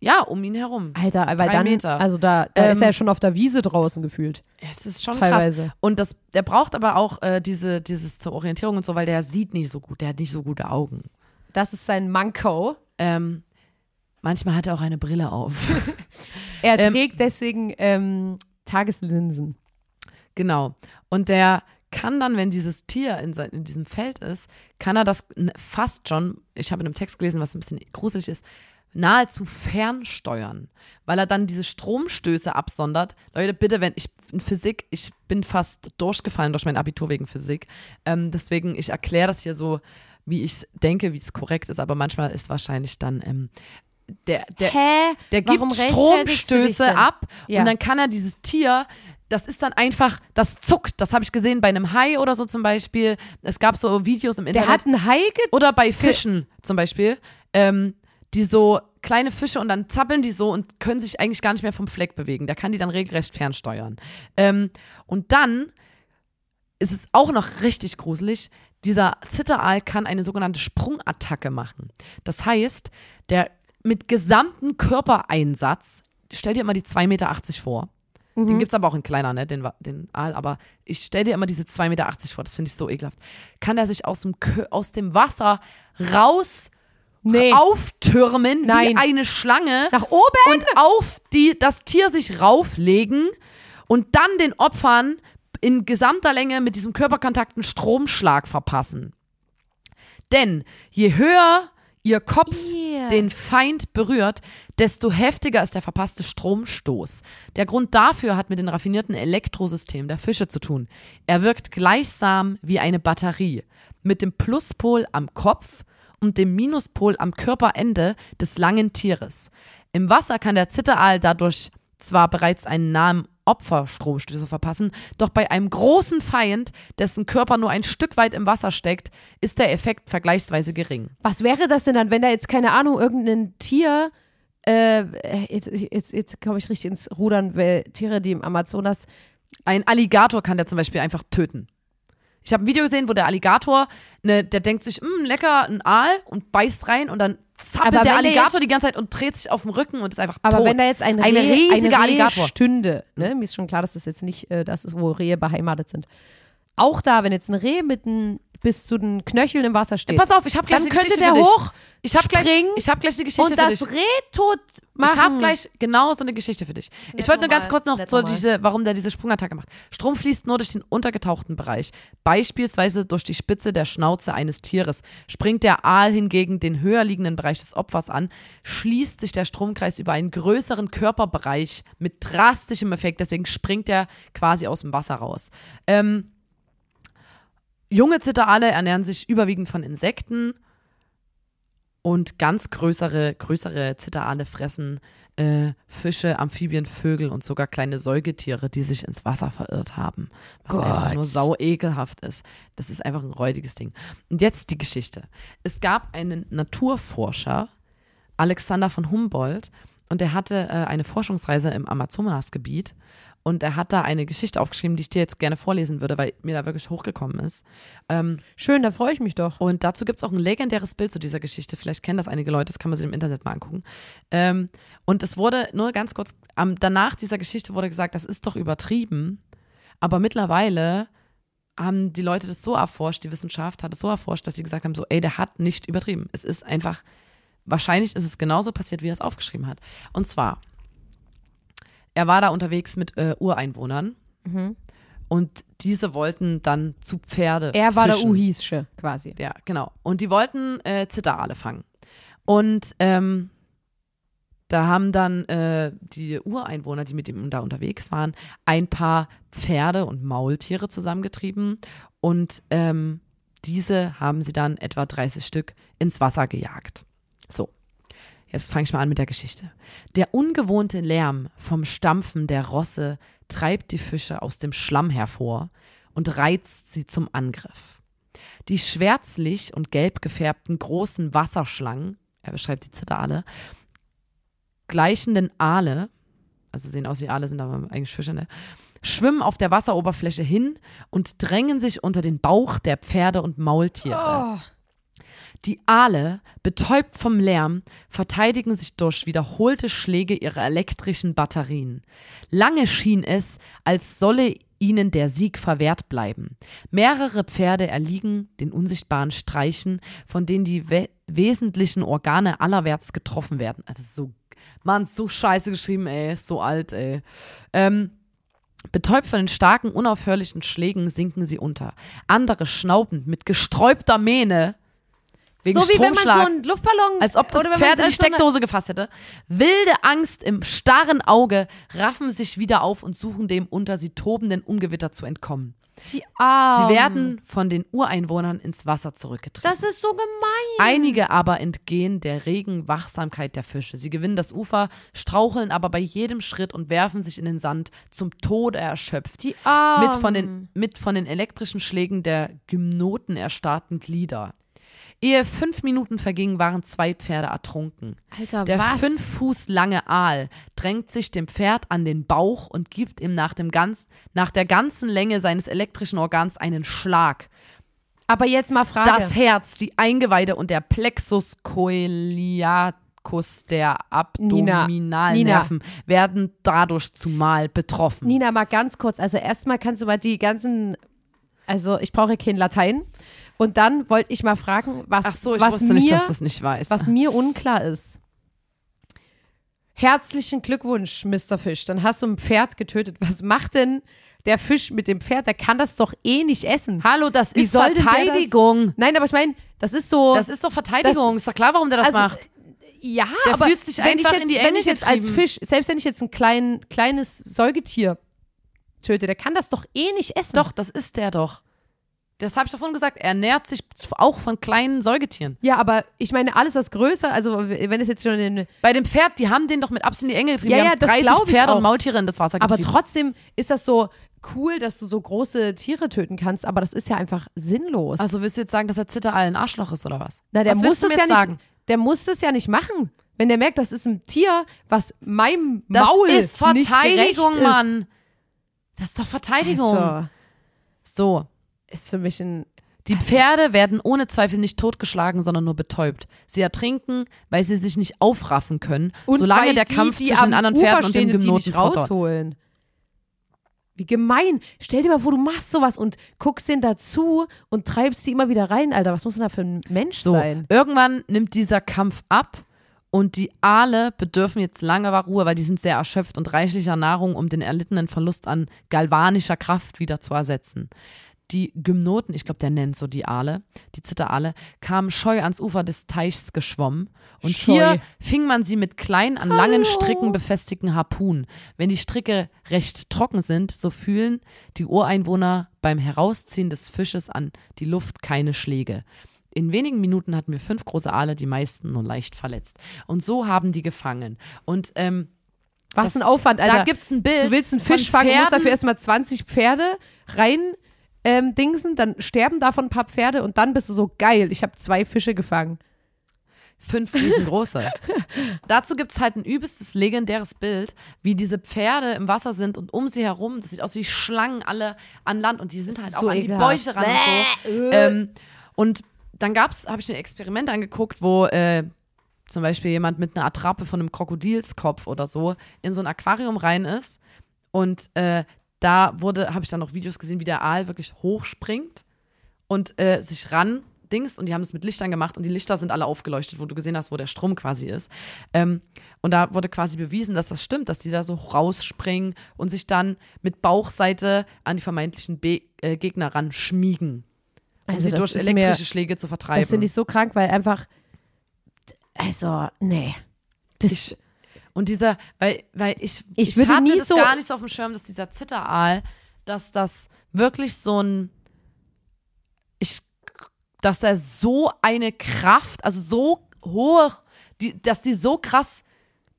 ja, um ihn herum. Alter, weil Drei dann, Meter. also da, da Ähm, ist er ja schon auf der Wiese draußen gefühlt. Es ist schon Teilweise. krass. Und das, der braucht aber auch äh, diese, dieses zur Orientierung und so, weil der sieht nicht so gut, der hat nicht so gute Augen. Das ist sein Manko. Ähm, manchmal hat er auch eine Brille auf. Er Ähm, trägt deswegen ähm, Tageslinsen. genau. Und der kann dann, wenn dieses Tier in, sein, in diesem Feld ist, kann er das fast schon, ich habe in einem Text gelesen, was ein bisschen gruselig ist, nahezu fernsteuern, weil er dann diese Stromstöße absondert. Leute, bitte, wenn ich in Physik, ich bin fast durchgefallen durch mein Abitur wegen Physik. Ähm, deswegen, ich erkläre das hier so, wie ich es denke, wie es korrekt ist, aber manchmal ist wahrscheinlich dann ähm, der, der, Hä? der gibt Warum Stromstöße ab Ja. und dann kann er dieses Tier, das ist dann einfach, das zuckt. Das habe ich gesehen bei einem Hai oder so zum Beispiel. Es gab so Videos im Der Internet. hat einen Hai oder bei Fischen zum Beispiel, ähm, die so kleine Fische und dann zappeln die so und können sich eigentlich gar nicht mehr vom Fleck bewegen. Der kann die dann regelrecht fernsteuern. Ähm, und dann ist es auch noch richtig gruselig. Dieser Zitteraal kann eine sogenannte Sprungattacke machen. Das heißt, der mit gesamten Körpereinsatz, stell dir immer die 2,80 Meter vor. Den gibt's aber auch in kleiner, ne, den, den Aal, aber ich stell dir immer diese 2,80 Meter vor, das finde ich so ekelhaft. Kann der sich aus dem, aus dem Wasser raus Nee. auftürmen wie Nein. eine Schlange Nach oben? und auf die, das Tier sich rauflegen und dann den Opfern in gesamter Länge mit diesem Körperkontakt einen Stromschlag verpassen. Denn je höher ihr Kopf Yeah. den Feind berührt, desto heftiger ist der verpasste Stromstoß. Der Grund dafür hat mit den raffinierten Elektrosystemen der Fische zu tun. Er wirkt gleichsam wie eine Batterie, mit dem Pluspol am Kopf und dem Minuspol am Körperende des langen Tieres. Im Wasser kann der Zitteraal dadurch zwar bereits einen nahen Opferstromstöße verpassen, doch bei einem großen Feind, dessen Körper nur ein Stück weit im Wasser steckt, ist der Effekt vergleichsweise gering. Was wäre das denn dann, wenn da jetzt, keine Ahnung, irgendein Tier, äh, jetzt, jetzt, jetzt komme ich richtig ins Rudern, weil Tiere, die im Amazonas, Ein Alligator kann der zum Beispiel einfach töten. Ich habe ein Video gesehen, wo der Alligator, ne, der denkt sich, "Mm, lecker, ein Aal und beißt rein und dann zappelt Aber der Alligator die ganze Zeit und dreht sich auf dem Rücken und ist einfach aber tot. wenn da jetzt ein Reh, Eine riesige ein Reh Alligator. stünde, ne, mir ist schon klar, dass das jetzt nicht äh, das ist, wo Rehe beheimatet sind. Auch da, wenn jetzt ein Reh mit ein, bis zu den Knöcheln im Wasser steht, Pass auf, ich habe gleich dann eine könnte Geschichte der für dich. hoch Ich habe gleich, springen ich hab gleich eine Geschichte und für das dich. Reh tot machen. Ich habe gleich genau so eine Geschichte für dich. Ich wollte nur ganz kurz noch so diese, warum der diese Sprungattacke macht. Strom fließt nur durch den untergetauchten Bereich, beispielsweise durch die Spitze der Schnauze eines Tieres. Springt der Aal hingegen den höher liegenden Bereich des Opfers an, schließt sich der Stromkreis über einen größeren Körperbereich mit drastischem Effekt. Deswegen springt er quasi aus dem Wasser raus. Ähm, junge Zitteraale ernähren sich überwiegend von Insekten und ganz größere, größere Zitteraale fressen äh, Fische, Amphibien, Vögel und sogar kleine Säugetiere, die sich ins Wasser verirrt haben. Was einfach Gott. nur sau ekelhaft ist. Das ist einfach ein räudiges Ding. Und jetzt die Geschichte. Es gab einen Naturforscher, Alexander von Humboldt, und der hatte äh, eine Forschungsreise im Amazonasgebiet. Und er hat da eine Geschichte aufgeschrieben, die ich dir jetzt gerne vorlesen würde, weil mir da wirklich hochgekommen ist. Ähm, Schön, da freue ich mich doch. und dazu gibt es auch ein legendäres Bild zu dieser Geschichte. Vielleicht kennen das einige Leute, das kann man sich im Internet mal angucken. Ähm, und es wurde nur ganz kurz, am, danach dieser Geschichte wurde gesagt, das ist doch übertrieben. Aber mittlerweile haben die Leute das so erforscht, die Wissenschaft hat es so erforscht, dass sie gesagt haben, so, ey, der hat nicht übertrieben. Es ist einfach, wahrscheinlich ist es genauso passiert, wie er es aufgeschrieben hat. Und zwar, er war da unterwegs mit äh, Ureinwohnern Und diese wollten dann zu Pferde. Er war fischen. der Uhische quasi. Ja, genau. Und die wollten äh, Zitterale fangen. Und ähm, da haben dann äh, die Ureinwohner, die mit ihm da unterwegs waren, ein paar Pferde und Maultiere zusammengetrieben und ähm, diese haben sie dann etwa 30 Stück ins Wasser gejagt. So, jetzt fange ich mal an mit der Geschichte. Der ungewohnte Lärm vom Stampfen der Rosse treibt die Fische aus dem Schlamm hervor und reizt sie zum Angriff. Die schwärzlich und gelb gefärbten großen Wasserschlangen, er beschreibt die Zitterale, gleichenden Aale, also sehen aus wie Aale, sind aber eigentlich Fische, ne? schwimmen auf der Wasseroberfläche hin und drängen sich unter den Bauch der Pferde und Maultiere. Die Aale, betäubt vom Lärm, verteidigen sich durch wiederholte Schläge ihrer elektrischen Batterien. Lange schien es, als solle ihnen der Sieg verwehrt bleiben. Mehrere Pferde erliegen den unsichtbaren Streichen, von denen die we wesentlichen Organe allerwärts getroffen werden. Ist so, Mann, so scheiße geschrieben, ey, so alt, ey. Ähm, Betäubt von den starken, unaufhörlichen Schlägen sinken sie unter. Andere schnaubend mit gesträubter Mähne. Wegen so wie wenn man so einen Luftballon als ob das Pferd in die Steckdose gefasst hätte. Wilde Angst im starren Auge raffen sich wieder auf und suchen dem unter sie tobenden Ungewitter zu entkommen. Die Armen. Sie werden von den Ureinwohnern ins Wasser zurückgetrieben. Das ist so gemein. Einige aber entgehen der regen Wachsamkeit der Fische. Sie gewinnen das Ufer, straucheln aber bei jedem Schritt und werfen sich in den Sand, zum Tode erschöpft. Die Armen. mit, von den, mit von den elektrischen Schlägen der Gymnoten erstarrten Glieder. Ehe fünf Minuten vergingen, waren zwei Pferde ertrunken. Alter, Der was? fünf Fuß lange Aal drängt sich dem Pferd an den Bauch und gibt ihm nach, dem ganz, nach der ganzen Länge seines elektrischen Organs einen Schlag. Aber jetzt mal Frage. Das Herz, die Eingeweide und der Plexus coeliacus der Abdominalnerven werden dadurch zumal betroffen. Nina, mal ganz kurz. Also erstmal kannst du mal die ganzen, also ich brauche kein Latein. Und dann wollte ich mal fragen, was, so, ich was mir, nicht, weißt. was mir unklar ist. Herzlichen Glückwunsch, Mr. Fisch. Dann hast du ein Pferd getötet. Was macht denn der Fisch mit dem Pferd? Der kann das doch eh nicht essen. Hallo, das Wie ist das- Verteidigung. Nein, aber ich meine, das ist so. Das ist doch Verteidigung. ist doch klar, warum der das Also, macht. ja, der aber fühlt sich einfach jetzt, in die Wenn ich jetzt als. Fisch, selbst wenn ich jetzt ein klein, kleines Säugetier töte, der kann das doch eh nicht essen. Doch, das ist der doch. Das habe ich davon gesagt. Er ernährt sich auch von kleinen Säugetieren. Ja, aber ich meine, alles was größer, also wenn es jetzt schon in. Bei dem Pferd, die haben den doch mit Absicht in die Enge getrieben. Ja, ja, das 30 glaub ich Pferde auch. und Maultiere in das Wasser Aber getrieben. trotzdem ist das so cool, dass du so große Tiere töten kannst, aber das ist ja einfach sinnlos. Also willst du jetzt sagen, dass der Zitterall ein Arschloch ist oder was? Na, der was muss das ja nicht. sagen? Der muss das ja nicht machen. Wenn der merkt, das ist ein Tier, was meinem Das Maul ist nicht Verteidigung, gerecht Mann. Das ist doch. Verteidigung. Also, So. Ist für mich ein. Die Pferde werden ohne Zweifel nicht totgeschlagen, sondern nur betäubt. Sie ertrinken, weil sie sich nicht aufraffen können, solange weil der die, Kampf die zwischen den anderen Ufer Pferden und dem stehen, die Gymnoten nicht fortdauert. rausholen. Wie gemein. Stell dir mal vor, du machst sowas und guckst den dazu und treibst die immer wieder rein, Alter. Was muss denn da für ein Mensch So, sein? irgendwann nimmt dieser Kampf ab und die Aale bedürfen jetzt langer Ruhe, weil die sind sehr erschöpft und reichlicher Nahrung, um den erlittenen Verlust an galvanischer Kraft wieder zu ersetzen. Die Gymnoten, ich glaube, der nennt so die Aale, die Zitteraale, kamen scheu ans Ufer des Teichs geschwommen und Scheu. hier fing man sie mit kleinen, an langen Hallo. Stricken befestigten Harpunen. Wenn die Stricke recht trocken sind, so fühlen die Ureinwohner beim Herausziehen des Fisches an die Luft keine Schläge. In wenigen Minuten hatten wir fünf große Aale, die meisten nur leicht verletzt. Und so haben die gefangen. Und ähm, Was das- ein Aufwand, Alter. da gibt's ein Bild. Du willst einen Fisch fangen, musst dafür erstmal 20 Pferde rein ähm, dingsen, dann sterben davon ein paar Pferde und dann bist du so geil. Ich habe zwei Fische gefangen. Fünf riesengroße. Dazu gibt es halt ein übelstes legendäres Bild, wie diese Pferde im Wasser sind und um sie herum, das sieht aus wie Schlangen alle an Land und die sind halt So auch an die Bäuche ran und so. Ähm, und dann gab's, habe ich mir ein Experiment angeguckt, wo äh, zum Beispiel jemand mit einer Attrappe von einem Krokodilskopf oder so in so ein Aquarium rein ist und äh, da wurde, habe ich dann noch Videos gesehen, wie der Aal wirklich hochspringt und äh, sich ran Dings und die haben es mit Lichtern gemacht und die Lichter sind alle aufgeleuchtet, wo du gesehen hast, wo der Strom quasi ist. Ähm, und da wurde quasi bewiesen, dass das stimmt, dass die da so rausspringen und sich dann mit Bauchseite an die vermeintlichen Be äh, Gegner ran schmiegen. Um Also sie durch elektrische mir- Schläge zu vertreiben. Das finde ich so krank, weil einfach, also, nee. Das, Ich- Und dieser, weil, weil ich, Ich würde hatte nie das so- gar nicht so auf dem Schirm, dass dieser Zitteraal, dass das wirklich so ein, ich, dass er so eine Kraft, also so hoch, die, dass die so krass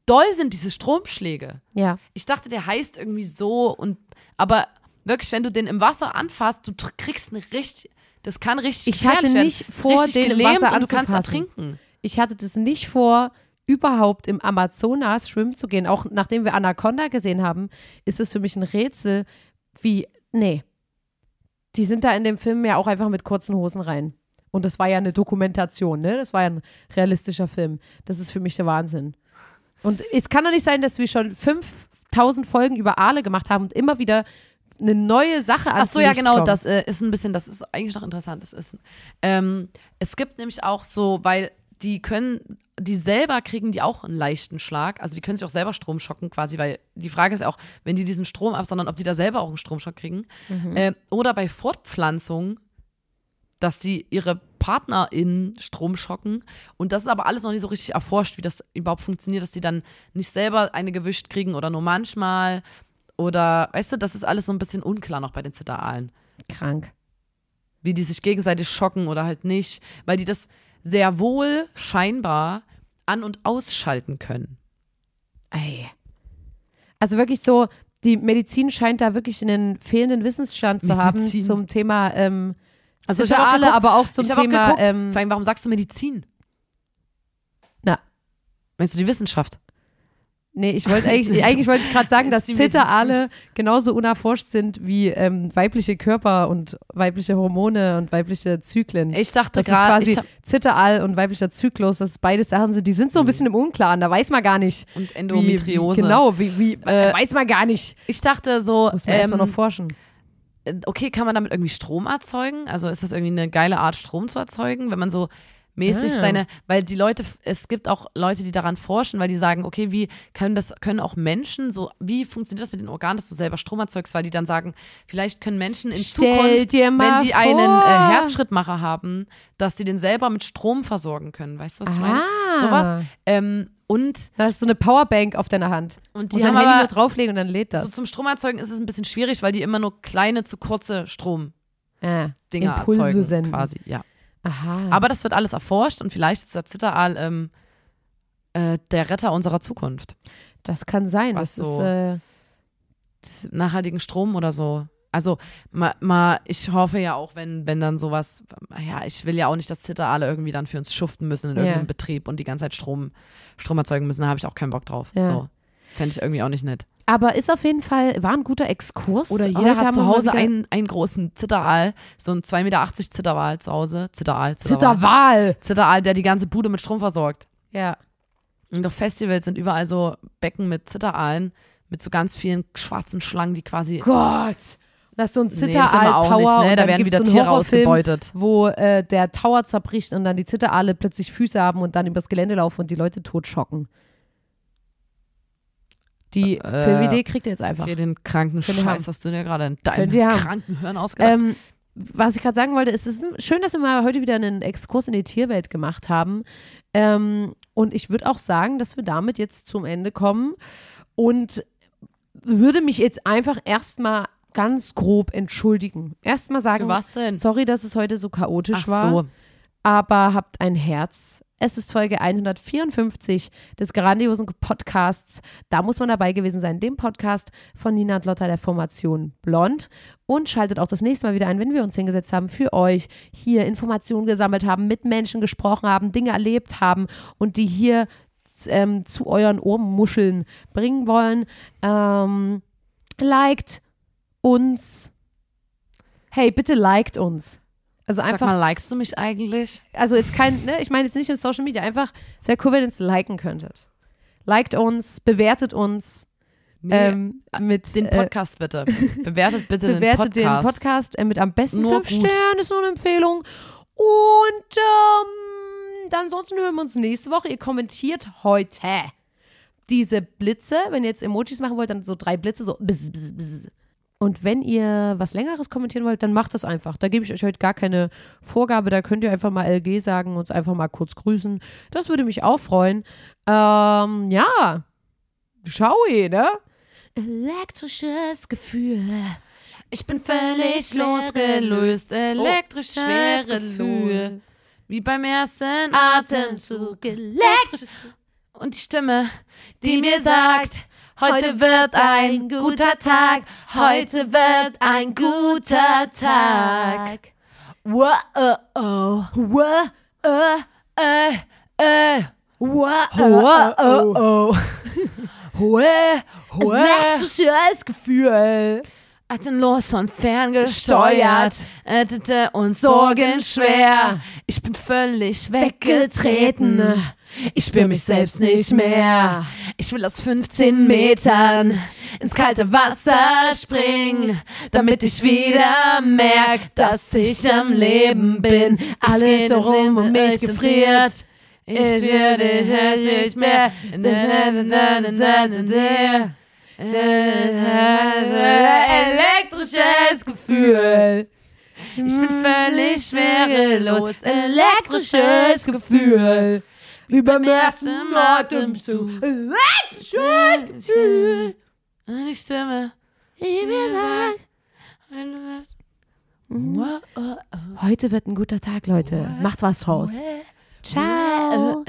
doll sind, diese Stromschläge. ja. Ich dachte, der heißt irgendwie so und, aber wirklich, wenn du den im Wasser anfasst, du kriegst eine richtig, das kann richtig Ich hatte gefährlich werden. nicht vor, richtig den gelähmt Wasser und du kannst anzufassen. ertrinken. Ich hatte das nicht vor, überhaupt im Amazonas schwimmen zu gehen. Auch nachdem wir Anaconda gesehen haben, ist es für mich ein Rätsel, wie, nee. Die sind da in dem Film ja auch einfach mit kurzen Hosen rein. Und das war ja eine Dokumentation, ne? Das war ja ein realistischer Film. Das ist für mich der Wahnsinn. Und es kann doch nicht sein, dass wir schon 5000 Folgen über Aale gemacht haben und immer wieder eine neue Sache Ach ans so, ja, Licht genau, kommt. das äh, ist ein bisschen, das ist eigentlich noch interessant. Das ist, ähm, es gibt nämlich auch so, weil die können, die selber kriegen die auch einen leichten Schlag, also die können sich auch selber Strom schocken quasi, weil die Frage ist ja auch, wenn die diesen Strom absondern, ob die da selber auch einen Stromschock kriegen. Ähm, oder bei Fortpflanzung, dass die ihre PartnerInnen Strom schocken. Und das ist aber alles noch nicht so richtig erforscht, wie das überhaupt funktioniert, dass die dann nicht selber eine gewischt kriegen oder nur manchmal. Oder, weißt du, das ist alles so ein bisschen unklar noch bei den Zitteraalen. Krank. Wie die sich gegenseitig schocken oder halt nicht. Weil die das sehr wohl scheinbar an- und ausschalten können. Ey. Also wirklich so, die Medizin scheint da wirklich einen fehlenden Wissensstand zu haben Medizin. zum Thema ähm, Also auch geguckt- aber auch zum auch Thema geguckt, ähm, vor allem, warum sagst du Medizin? Na. Meinst du die Wissenschaft? Nee, ich wollte eigentlich, eigentlich wollte ich gerade sagen, dass. Zitteraale genauso unerforscht sind wie ähm, weibliche Körper und weibliche Hormone und weibliche Zyklen. Ich dachte gerade, quasi Zitteraal und weiblicher Zyklus, dass beide Sachen sind, die sind so ein bisschen im Unklaren, da weiß man gar nicht. und Wie, Endometriose. wie, genau, wie, wie Äh, weiß man gar nicht. Ich dachte so, Muss man erstmal ähm, noch forschen. okay, kann man damit irgendwie Strom erzeugen? Also ist das irgendwie eine geile Art, Strom zu erzeugen, wenn man so mäßig Ah. seine, weil die Leute, es gibt auch Leute, die daran forschen, weil die sagen, okay, wie können das, können auch Menschen so, wie funktioniert das mit den Organen, dass du selber Strom erzeugst, weil die dann sagen, vielleicht können Menschen in Stell Zukunft, wenn die vor. einen äh, Herzschrittmacher haben, dass die den selber mit Strom versorgen können. Weißt du, was ich meine? Ah. Sowas. Ähm, und, Da hast du so eine Powerbank auf deiner Hand. und Die haben Handy nur drauflegen und dann lädt das. so zum Stromerzeugen ist es ein bisschen schwierig, weil die immer nur kleine, zu kurze Strom ah, Dinger Impulse erzeugen, senden. quasi, ja. Aha. Aber das wird alles erforscht und vielleicht ist der Zitteraal ähm, äh, der Retter unserer Zukunft. das kann sein. Was das so- ist, äh, Nachhaltigen Strom oder so. Also, mal, mal, ich hoffe ja auch, wenn, wenn dann sowas, ja, ich will ja auch nicht, dass Zitteraale irgendwie dann für uns schuften müssen in irgendeinem Betrieb und die ganze Zeit Strom, Strom erzeugen müssen. Da habe ich auch keinen Bock drauf. Ja. So. Fände ich irgendwie auch nicht nett. aber ist auf jeden Fall, war ein guter Exkurs. Oder jeder Heute hat zu Hause wieder- einen, einen großen Zitteraal, so ein 2,80 Meter Zitteraal zu Hause. Zitteraal, Zitteraal. Zitteraal, der die ganze Bude mit Strom versorgt. Ja. Und auf Festivals sind überall so Becken mit Zitteraalen, mit so ganz vielen schwarzen Schlangen, die quasi. Gott. Das ist so ein Nee, Zitteraal-Tower nicht, ne? und Da werden wieder so Tiere ausgebeutet. wo äh, der Tower zerbricht und dann die Zitteraale plötzlich Füße haben und dann übers Gelände laufen und die Leute totschocken. Die Äh, Filmidee kriegt ihr jetzt einfach. Hier den kranken Könnt Scheiß hast du dir gerade in deinem kranken Hirn ausgedacht. Ähm, was ich gerade sagen wollte, ist, es ist schön, dass wir mal heute wieder einen Exkurs in die Tierwelt gemacht haben. Ähm, und ich würde auch sagen, dass wir damit jetzt zum Ende kommen und würde mich jetzt einfach erstmal ganz grob entschuldigen. Erstmal sagen, Für was denn? sorry, dass es heute so chaotisch Ach war, so. aber habt ein Herz. Es ist Folge 154 des grandiosen Podcasts. Da muss man dabei gewesen sein, dem Podcast von Nina und Lotta der Formation Blond. Und schaltet auch das nächste Mal wieder ein, wenn wir uns hingesetzt haben, für euch hier Informationen gesammelt haben, mit Menschen gesprochen haben, Dinge erlebt haben und die hier ähm, zu euren Ohrmuscheln bringen wollen. Ähm, liked uns. Hey, bitte liked uns. Also Sag einfach mal, likest du mich eigentlich? also jetzt kein, ne, ich meine jetzt nicht in Social Media, einfach, es wäre cool, wenn ihr uns liken könntet. Liked uns, bewertet uns ähm, mit den äh, Podcast bitte. Bewertet bitte bewertet den den Podcast. Podcast äh, mit am besten Nur fünf gut. Sternen, ist nur eine Empfehlung. Und ähm, dann ansonsten hören wir uns nächste Woche. Ihr kommentiert heute diese Blitze. Wenn ihr jetzt Emojis machen wollt, dann so drei Blitze, so bzz, bzz, bzz. Und wenn ihr was Längeres kommentieren wollt, dann macht das einfach. Da gebe ich euch heute gar keine Vorgabe. Da könnt ihr einfach mal LG sagen und uns einfach mal kurz grüßen. Das würde mich auch freuen. Ähm, ja. Schau, ne? Elektrisches Gefühl. Ich bin völlig losgelöst, elektrisches schwere Gefühl. Wie beim ersten Atemzug. Elektrisch. Und die Stimme, die mir sagt, heute wird ein guter Tag, heute wird ein guter Tag. Wow, oh, oh. Wow, Äh, äh, äh. wow, Wow, oh, oh. Hue, hue. Elektrisches Gefühl. Atemlos und ferngesteuert, ätete und sorgenschwer. Ich bin völlig weggetreten. Ich spür mich selbst nicht mehr. Ich will aus 15 Metern ins kalte Wasser springen, damit ich wieder merk, dass ich am Leben bin. Alles so rum um mich gefriert. Ich will dich nicht mehr. Elektrisches Gefühl. Ich bin völlig schwerelos. Elektrisches Gefühl. Beim ersten Atemzug. Elektrisches Gefühl. Eine Stimme, die mir sagt, Heute wird ein guter Tag, Leute. Macht was draus. Ciao.